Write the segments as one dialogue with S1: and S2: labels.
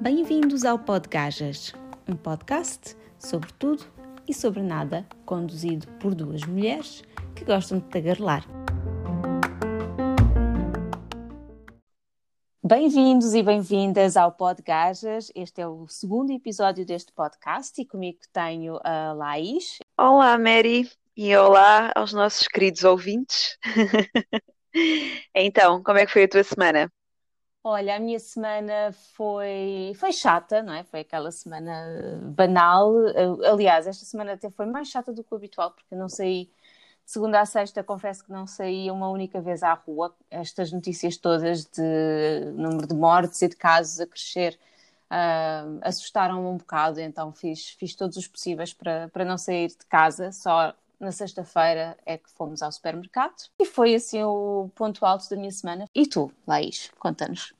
S1: Bem-vindos ao Podgajas, um podcast sobre tudo e sobre nada, conduzido por duas mulheres que gostam de tagarelar. Bem-vindos e bem-vindas ao Podgajas. Este é o segundo episódio deste podcast e comigo tenho a Laís.
S2: Olá, Mary, e olá aos nossos queridos ouvintes. então, como é que foi a tua semana?
S1: Olha, a minha semana foi, foi chata, não é? Foi aquela semana banal. Aliás, esta semana até foi mais chata do que o habitual, porque eu não saí de segunda a sexta, confesso que não saí uma única vez à rua. Estas notícias todas de número de mortes e de casos a crescer uh, assustaram-me um bocado, então fiz, fiz todos os possíveis para, para não sair de casa, só na sexta-feira é que fomos ao supermercado e foi assim o ponto alto da minha semana. E tu, Laís, conta-nos.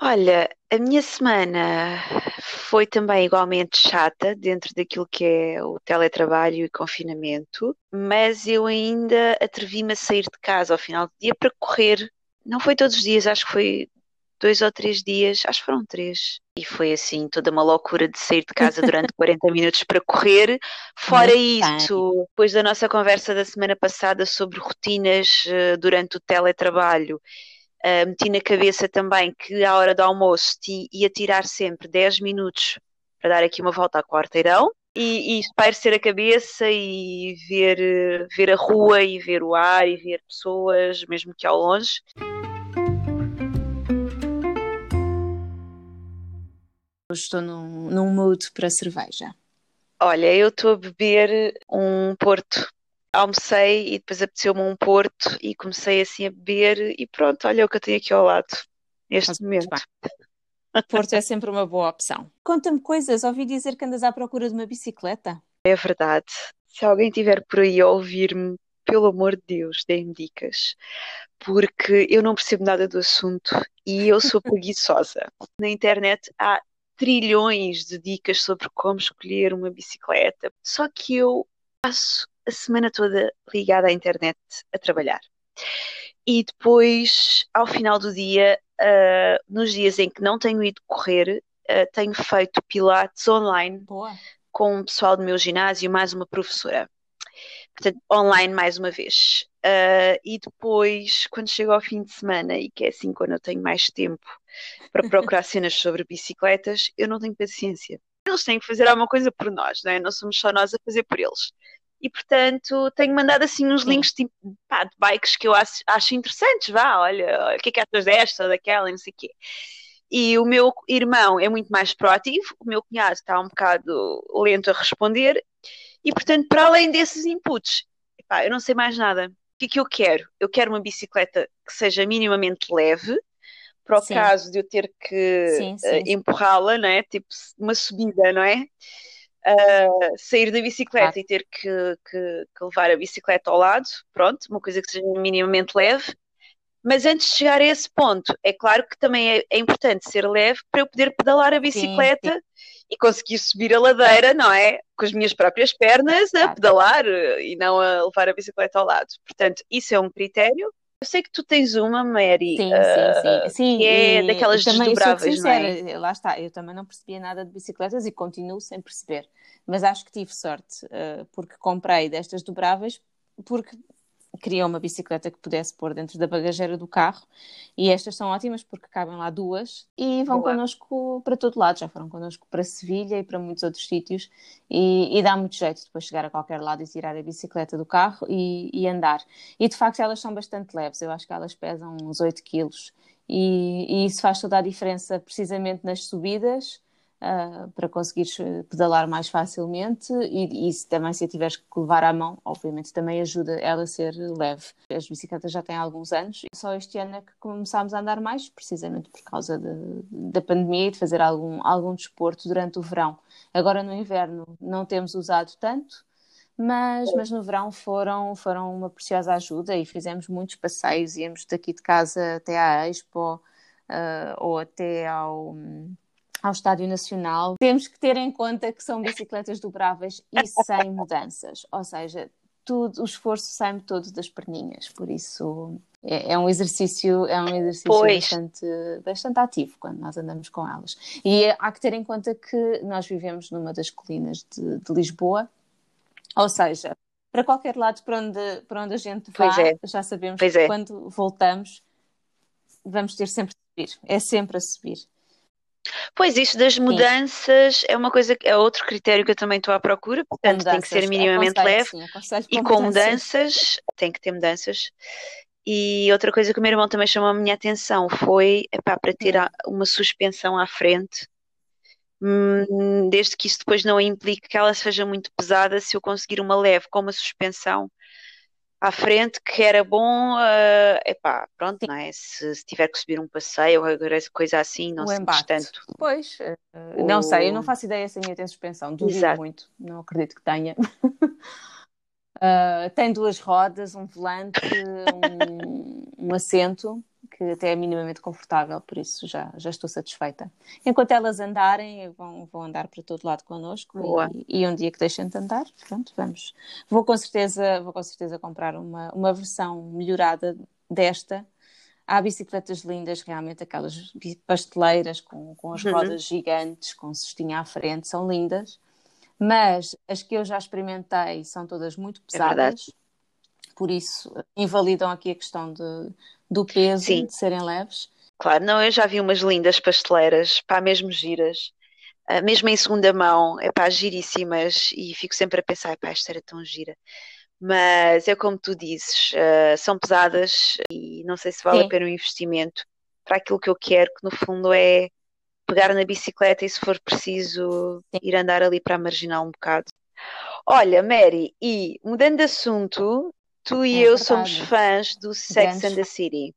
S2: Olha, a minha semana foi também igualmente chata dentro daquilo que é o teletrabalho e confinamento, mas eu ainda atrevi-me a sair de casa ao final do dia para correr. Não foi todos os dias, acho que foi dois ou três dias, acho que foram três. E foi assim, toda uma loucura de sair de casa durante 40 minutos para correr. Fora isso, depois da nossa conversa da semana passada sobre rotinas uh, durante o teletrabalho, uh, meti na cabeça também que à hora do almoço ia tirar sempre 10 minutos para dar aqui uma volta ao quarteirão. E, e espairecer a cabeça e ver, eh, ver a rua e ver o ar e ver pessoas, mesmo que ao longe.
S1: Estou num, num mood para cerveja.
S2: Olha, eu estou a beber um Porto. Almocei e depois apeteceu-me um Porto e comecei assim a beber e pronto, olha o que eu tenho aqui ao lado neste Mas, momento.
S1: Porto é sempre uma boa opção. Conta-me coisas, ouvi dizer que andas à procura de uma bicicleta.
S2: É verdade. Se alguém estiver por aí a ouvir-me, pelo amor de Deus, deem-me dicas, porque eu não percebo nada do assunto e eu sou preguiçosa. Na internet há trilhões de dicas sobre como escolher uma bicicleta. Só que eu passo a semana toda ligada à internet a trabalhar. E depois, ao final do dia, uh, nos dias em que não tenho ido correr, uh, tenho feito pilates online Boa. com o pessoal do meu ginásio, mais uma professora. Portanto, online mais uma vez. Uh, e depois, quando chego ao fim de semana, e que é assim quando eu tenho mais tempo para procurar cenas sobre bicicletas, eu não tenho paciência. Eles têm que fazer alguma coisa por nós, não é? Não somos só nós a fazer por eles. E portanto, tenho mandado assim uns links tipo, pá, de bikes que eu acho, acho interessantes. Vá, olha, olha, o que é que achas desta, daquela, não sei o quê. E o meu irmão é muito mais proativo, o meu cunhado está um bocado lento a responder, e portanto, para além desses inputs, epá, eu não sei mais nada. O que é que eu quero? Eu quero uma bicicleta que seja minimamente leve, para o sim. caso de eu ter que uh, empurrá-la, não é? Tipo uma subida, não é? Uh, sair da bicicleta claro. e ter que, que, que, levar a bicicleta ao lado, pronto, uma coisa que seja minimamente leve. Mas antes de chegar a esse ponto, é claro que também é, é importante ser leve para eu poder pedalar a bicicleta sim, sim. e conseguir subir a ladeira, não é? Com as minhas próprias pernas a pedalar eh, e não a levar a bicicleta ao lado. Portanto, isso é um critério. Eu sei que tu tens uma, Mary,
S1: sim, uh, sim, sim.
S2: Sim, que é daquelas também, desdobráveis, sincera, não
S1: é? Lá está, eu também não percebia nada de bicicletas e continuo sem perceber, mas acho que tive sorte, uh, porque comprei destas dobráveis, porque queria uma bicicleta que pudesse pôr dentro da bagageira do carro e estas são ótimas porque cabem lá duas e vão Boa. connosco para todo lado, já foram connosco para Sevilha e para muitos outros sítios e, e, dá muito jeito depois chegar a qualquer lado e tirar a bicicleta do carro e, e, andar. E de facto elas são bastante leves, eu acho que elas pesam uns 8 quilos e, e isso faz toda a diferença precisamente nas subidas uh, para conseguires pedalar mais facilmente e, e também se tiveres que levar à mão, obviamente também ajuda ela a ser leve. As bicicletas já têm alguns anos, só este ano é que começámos a andar mais, precisamente por causa da pandemia e de fazer algum, algum desporto durante o verão. Agora no inverno não temos usado tanto, mas, mas no verão foram, foram uma preciosa ajuda e fizemos muitos passeios, íamos daqui de casa até à Expo uh, ou até ao, ao Estádio Nacional, temos que ter em conta que são bicicletas dobráveis e sem mudanças, ou seja, tudo, o esforço sai-me todo das perninhas, por isso é, é, um exercício, é um exercício bastante, bastante ativo quando nós andamos com elas. E há que ter em conta que nós vivemos numa das colinas de, de Lisboa, ou seja, para qualquer lado para onde, para onde a gente vá, é. já sabemos pois que é. quando voltamos vamos ter sempre a subir. É sempre a subir.
S2: Pois, isso das mudanças sim. é uma coisa, é outro critério que eu também estou à procura, portanto tem que ser minimamente leve sim, e com mudanças, tem que ter mudanças e outra coisa que o meu irmão também chamou a minha atenção foi epá, para ter hum. uma suspensão à frente, hum, desde que isso depois não implique que ela seja muito pesada, se eu conseguir uma leve com uma suspensão à frente, que era bom, uh, epá, pronto, não é? Se, se, tiver que subir um passeio ou coisa assim, não se tanto.
S1: Pois, uh, não sei, eu não faço ideia se a minha tem suspensão, duvido Exato. muito, não acredito que tenha. Uh, tem duas rodas, um volante, um, um, assento, que até é minimamente confortável, por isso já, já estou satisfeita. Enquanto elas andarem, vão, vão andar para todo lado connosco e, e, um dia que deixem de andar, pronto, vamos. Vou com certeza, vou com certeza comprar uma, uma versão melhorada desta. Há bicicletas lindas, realmente, aquelas pasteleiras com, com as uhum. rodas gigantes, com cestinha à frente, são lindas mas as que eu já experimentei são todas muito é pesadas, é por isso invalidam aqui a questão de, do peso, Sim. de serem leves.
S2: Claro, não, eu já vi umas lindas pasteleiras, pá, mesmo giras, uh, mesmo em segunda mão, é pá, giríssimas, e fico sempre a pensar, pá, esta era tão gira. Mas é como tu dizes, uh, são pesadas e não sei se vale Sim. a pena o investimento para aquilo que eu quero, que no fundo é pegar na bicicleta e se for preciso ir andar ali para a marginal um bocado. Olha, Mary, e mudando de assunto, tu e é eu verdade. somos fãs do Sex and the City.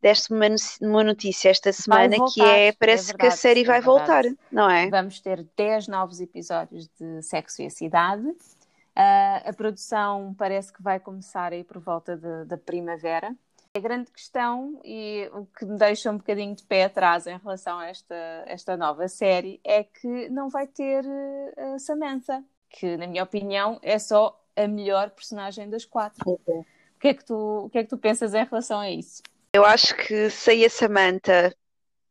S2: Deste-me uma, notícia esta semana voltar, que é, parece é verdade, que a série vai é voltar, não é?
S1: Vamos ter 10 novos episódios de Sexo e a Cidade. Uh, a produção parece que vai começar aí por volta de, da primavera. A grande questão e o que me deixa um bocadinho de pé atrás em relação a esta, esta nova série é que não vai ter eh, a Samantha, que na minha opinião é só a melhor personagem das quatro. Uhum. O, que é que tu, o que é que tu pensas em relação a isso?
S2: Eu acho que sei a Samantha,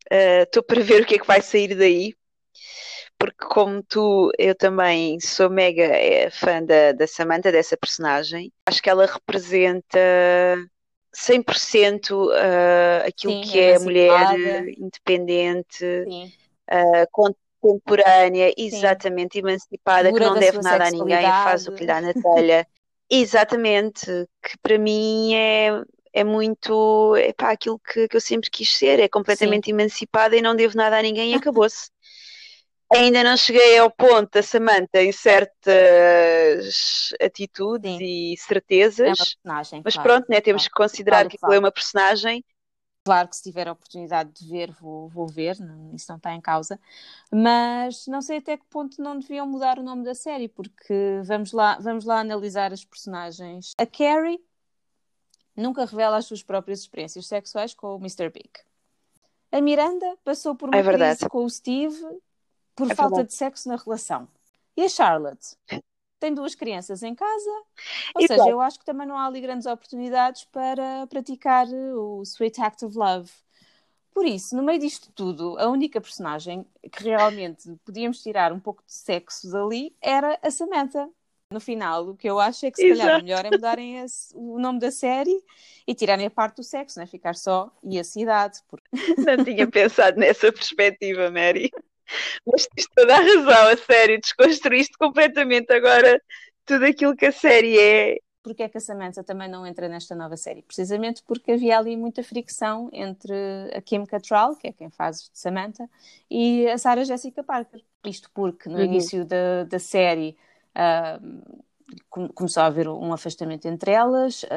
S2: eh, estou uh, para ver o que é que vai sair daí, porque como tu, eu também sou mega eh, fã da, da Samantha, dessa personagem. Acho que ela representa 100% uh, aquilo Sim, que é a mulher independente, uh, contemporânea, exatamente Sim. emancipada, Segura que não deve nada a ninguém, faz o que lhe dá na telha. exatamente, que para mim é, é muito é pá, aquilo que, que eu sempre quis ser, é completamente Sim. emancipada e não devo nada a ninguém e acabou-se. Ainda não cheguei ao ponto da Samantha em certas atitudes Sim. e certezas. É. Mas claro. pronto, né, temos claro. que considerar claro, que claro. é uma personagem.
S1: Claro que se tiver a oportunidade de ver, vou, vou ver, não, isso não está em causa. Mas não sei até que ponto não deviam mudar o nome da série, porque vamos lá, vamos lá analisar as personagens. A Carrie nunca revela as suas próprias experiências sexuais com o Mr. Big. A Miranda passou por uma é crise com o Steve por é falta verdade. de sexo na relação. E a Charlotte? Tem duas crianças em casa, ou e seja, claro. eu acho que também não há ali grandes oportunidades para praticar o Sweet Act of Love. Por isso, no meio disto tudo, a única personagem que realmente podíamos tirar um pouco de sexo dali era a Samantha. No final, o que eu acho é que se Exato. calhar o melhor é mudarem esse, o nome da série e tirarem a parte do sexo, né? ficar só e a cidade. Porque...
S2: Não tinha pensado nessa perspectiva, Mary. Mas tens toda a razão, a série, desconstruíste completamente agora tudo aquilo que a série é.
S1: Porque é que a Samantha também não entra nesta nova série? Precisamente porque havia ali muita fricção entre a Kim Cattrall, que é quem faz Samantha, e a Sarah Jessica Parker. Isto porque no uhum. início da, da série uh, começou a haver um afastamento entre elas. Uh,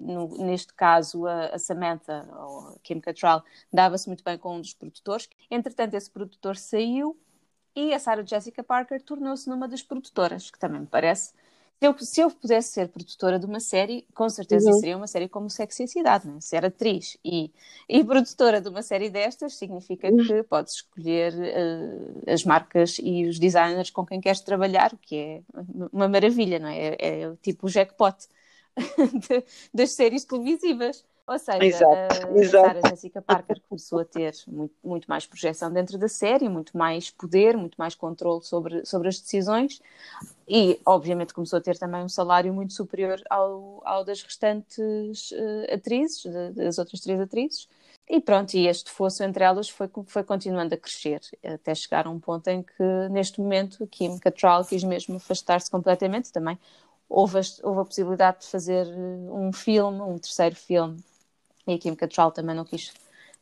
S1: no, neste caso, a, a, Samantha, ou a Kim Cattrall, dava-se muito bem com um dos produtores. Entretanto, esse produtor saiu e a Sarah Jessica Parker tornou-se numa das produtoras, que também me parece se eu, se eu pudesse ser produtora de uma série, com certeza uhum. seria uma série como Sexy e Cidade, né? ser atriz e, e produtora de uma série destas significa uhum. que podes escolher uh, as marcas e os designers com quem queres trabalhar, o que é uma maravilha, não é? É, é tipo o jackpot. de, das séries televisivas. Ou seja,
S2: Exato,
S1: a,
S2: exato.
S1: Sarah Jessica Parker começou a ter muito, muito mais projeção dentro da série, muito mais poder, muito mais controle sobre, sobre as decisões e, obviamente, começou a ter também um salário muito superior ao, ao das restantes uh, atrizes, de, das outras três atrizes. E pronto, e este fosso entre elas foi, foi continuando a crescer, até chegar a um ponto em que, neste momento, Kim Cattrall quis mesmo afastar-se completamente também. Houve a, houve a possibilidade de fazer eh, um filme, um terceiro filme, e a Kim Cattrall também não quis,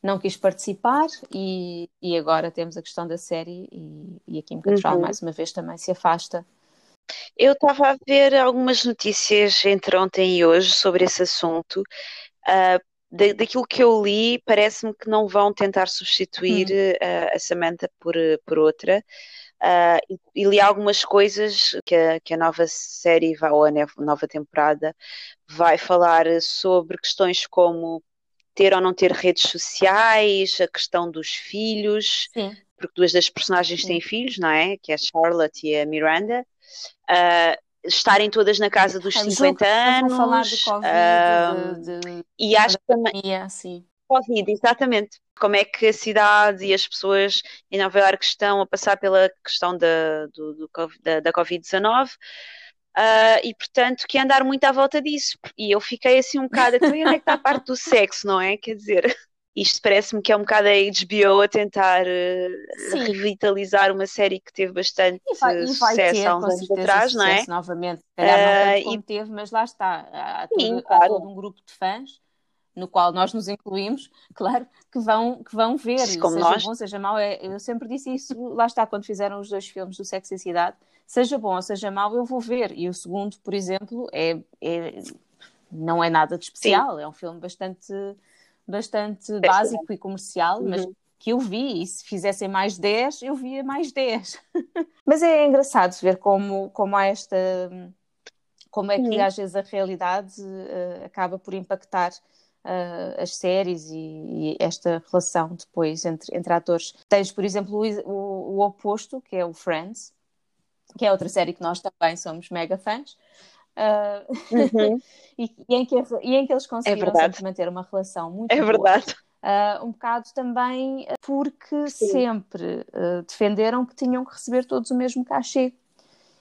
S1: não quis participar, e, e agora temos a questão da série, e, e a Kim Cattrall, uhum. mais uma vez, também se afasta.
S2: Eu estava a ver algumas notícias entre ontem e hoje sobre esse assunto. Uh, da, daquilo que eu li, parece-me que não vão tentar substituir uh, a Samantha por, por outra. Uh, e, e, li algumas coisas que a, que a nova série vai, ou a nova temporada vai falar sobre questões como ter ou não ter redes sociais, a questão dos filhos,
S1: Sim.
S2: porque duas das personagens Sim. têm filhos, não é? Que é a Charlotte e a Miranda. Uh, estarem todas na casa dos 50 anos.
S1: falar de Covid, uh, de, de,
S2: e acho que também. Covid, exatamente. Como é que a cidade e as pessoas em Nova Iorque estão a passar pela questão da, do, do da, da Covid-19 uh, ah, e, portanto, que andar muito à volta disso. E eu fiquei assim um bocado, então onde é que está a parte do sexo, não é? Quer dizer, isto parece-me que é um bocado a HBO a tentar uh, revitalizar uma série que teve bastante
S1: e vai, e vai
S2: sucesso
S1: ter,
S2: há uns anos atrás, não é?
S1: Novamente, calhar não tanto como e... teve, mas lá está. Há, todo, Sim, claro. há todo um grupo de fãs no qual nós nos incluímos, claro, que vão, que vão ver,
S2: Como
S1: seja
S2: nós.
S1: bom, seja mau, é, eu sempre disse isso, lá está, quando fizeram os dois filmes do Sexo e Cidade, seja bom ou seja mau, eu vou ver, e o segundo, por exemplo, é, é não é nada de especial, Sim. é um filme bastante, bastante é básico e comercial, uhum. mas que eu vi, e se fizessem mais 10, eu via mais 10. mas é engraçado ver como, como há esta... Como é que uhum. às vezes a realidade uh, acaba por impactar uh, as séries e, e, esta relação depois entre, entre atores. Tens, por exemplo, o, o, o, oposto, que é o Friends, que é outra série que nós também somos mega fãs. Uh,
S2: uhum.
S1: e, e, em que, e em que eles conseguiram é sempre manter uma relação muito
S2: É verdade.
S1: Uh, um bocado também porque Sim. sempre uh, defenderam que tinham que receber todos o mesmo cachê.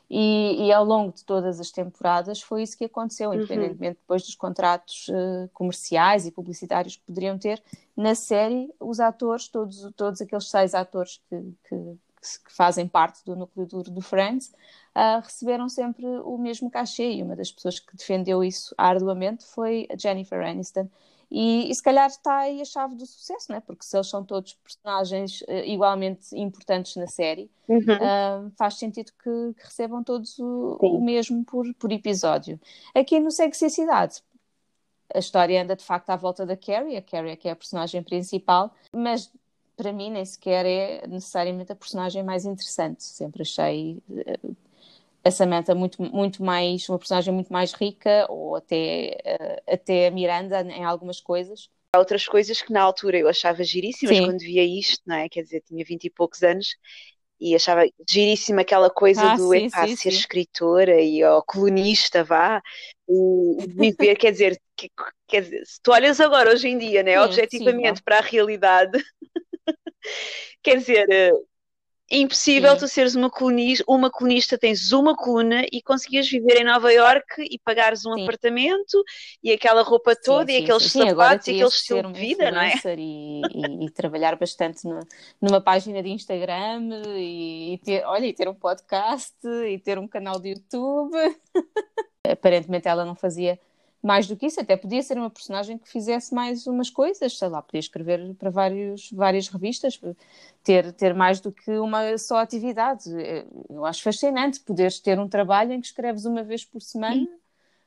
S1: E, e, ao longo de todas as temporadas foi isso que aconteceu, uhum. independentemente depois dos contratos uh, comerciais e publicitários que poderiam ter. Na série, os atores, todos, todos aqueles seis atores que, que, que fazem parte do núcleo duro do Friends, uh, receberam sempre o mesmo cachê. E uma das pessoas que defendeu isso arduamente foi a Jennifer Aniston, e, e, se calhar está aí a chave do sucesso, não é? Porque se eles são todos personagens uh, igualmente importantes na série,
S2: uhum.
S1: uh, faz sentido que, que recebam todos o, o, mesmo por, por episódio. Aqui no Sexy e Cidade, a história anda de facto à volta da Carrie, a Carrie é que é a personagem principal, mas para mim nem sequer é necessariamente a personagem mais interessante. Sempre achei uh, a Samantha muito, muito mais, uma personagem muito mais rica, ou até, uh, até a Miranda em algumas coisas.
S2: Há outras coisas que na altura eu achava giríssimas Sim. quando via isto, não é? Quer dizer, tinha vinte e poucos anos e achava giríssima aquela coisa
S1: ah,
S2: do
S1: sim,
S2: epá,
S1: sim,
S2: ser
S1: sim.
S2: escritora e ó, colunista, vá, e viver, quer dizer, que, quer dizer, se tu olhas agora hoje em dia, né,
S1: Sim,
S2: objetivamente para a realidade, quer dizer, eh, é impossível
S1: Sim.
S2: tu seres uma colunista, uma colunista, tens uma coluna e conseguires viver em Nova York e pagares um
S1: Sim.
S2: apartamento e aquela roupa toda
S1: sim,
S2: e aqueles
S1: sim,
S2: sapatos e aquele estilo de vida, não é?
S1: E, e- e trabalhar bastante no- numa página de Instagram e, e ter, olha, e ter um podcast e ter um canal de YouTube. Aparentemente ela não fazia mais do que isso, até podia ser uma personagem que fizesse mais umas coisas, sei lá, podia escrever para vários, várias revistas, ter, ter mais do que uma só atividade. Eu acho fascinante poderes ter um trabalho em que escreves uma vez por semana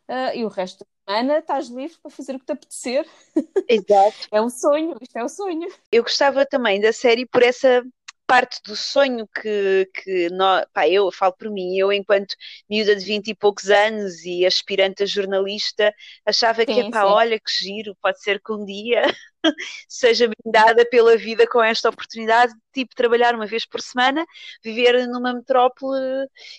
S1: uh, e o resto da semana estás livre para fazer o que te apetecer.
S2: Exato.
S1: É um sonho, isto é um sonho.
S2: Eu gostava também da série por essa parte do sonho que, que nós, pá, eu falo por mim, eu enquanto miúda de 20 e poucos anos e aspirante a jornalista, achava sim, que, pá, olha que giro, pode ser que um dia seja brindada pela vida com esta oportunidade de tipo trabalhar uma vez por semana, viver numa metrópole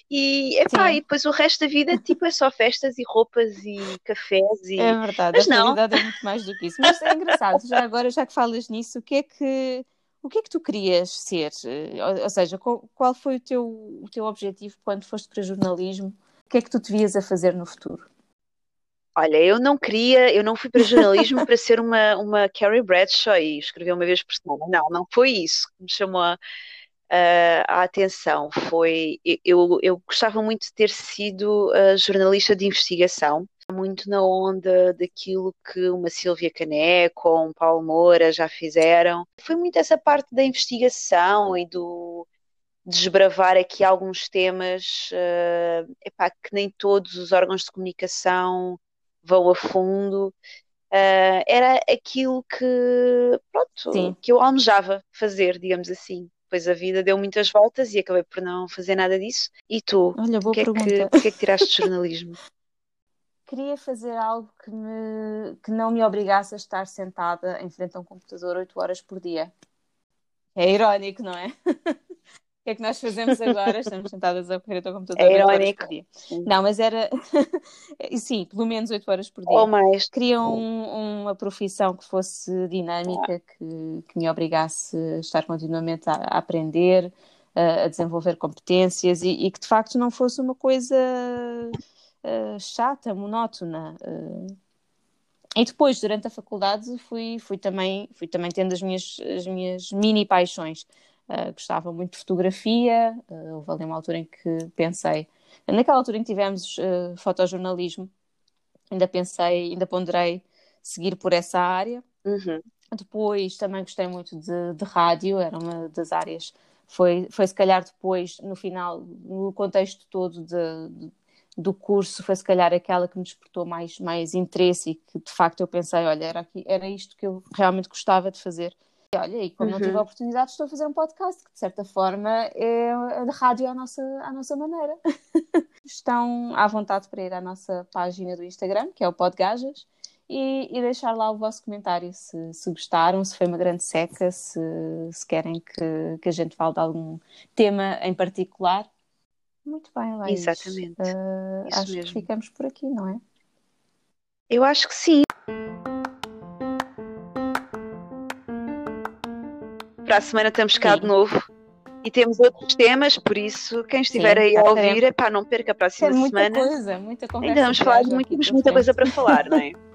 S2: e, epá, e depois o resto da vida tipo é só festas e roupas e cafés e...
S1: É verdade, Mas a não. realidade é muito mais do que isso. Mas é engraçado, já agora já que falas nisso, o que é que o que é que tu querias ser? Ou, seja, qual, qual foi o teu, o teu objetivo quando foste para jornalismo? O que é que tu te vias a fazer no futuro?
S2: Olha, eu não queria, eu não fui para jornalismo para ser uma, uma Carrie Bradshaw e escrever uma vez por semana. Não, não foi isso que me chamou a, a, a atenção. Foi, eu, eu gostava muito de ter sido uh, jornalista de investigação, muito na onda daquilo que uma Silvia Caneco ou um Paulo Moura já fizeram. Foi muito essa parte da investigação e do desbravar aqui alguns temas uh, epá, que nem todos os órgãos de comunicação vão a fundo. Uh, era aquilo que, pronto, Sim. que eu almejava fazer, digamos assim. Depois a vida deu muitas voltas e acabei por não fazer nada disso. E tu?
S1: Boa
S2: que. É que, que é que tiraste de jornalismo?
S1: Queria fazer algo que, me, que não me obrigasse a estar sentada em frente a um computador 8 horas por dia. É irónico, não é? O que é que nós fazemos agora? Estamos sentadas a correr ao computador é 8 horas por dia. Não, mas era. Sim, pelo menos 8 horas por dia.
S2: Ou mais.
S1: Queria um, uma profissão que fosse dinâmica, que, que me obrigasse a estar continuamente a, a aprender, a, a, desenvolver competências e, e, que de facto não fosse uma coisa uh, chata, monótona. Uh, e depois, durante a faculdade, fui, fui, também, fui também tendo as minhas, as minhas mini paixões. Uh, gostava muito de fotografia, uh, houve ali uma altura em que pensei, naquela altura em que tivemos uh, fotojornalismo, ainda pensei, ainda ponderei seguir por essa área.
S2: Uhum.
S1: Depois também gostei muito de, de, rádio, era uma das áreas, foi, foi se calhar depois, no final, no contexto todo de, de, do curso, foi se calhar aquela que me despertou mais, mais interesse e que de facto eu pensei, olha, era, aqui, era isto que eu realmente gostava de fazer olha, e como uhum. não tive a oportunidade, estou a fazer um podcast que, de certa forma, é de rádio à nossa, à nossa maneira. Estão à vontade para ir à nossa página do Instagram, que é o Podgajas, e, e deixar lá o vosso comentário se, se gostaram, se foi uma grande seca, se, se querem que, que a gente fale de algum tema em particular. Muito bem, Laís.
S2: Exatamente.
S1: Uh, acho mesmo. que ficamos por aqui, não é?
S2: Eu acho que sim. Para a semana estamos cá Sim. de novo e temos outros temas, por isso, quem estiver Sim, aí a ouvir, pá, não perca a próxima
S1: muita
S2: semana.
S1: Coisa, muita conversa
S2: Ainda vamos falar de muito, temos muita coisa para falar, não é?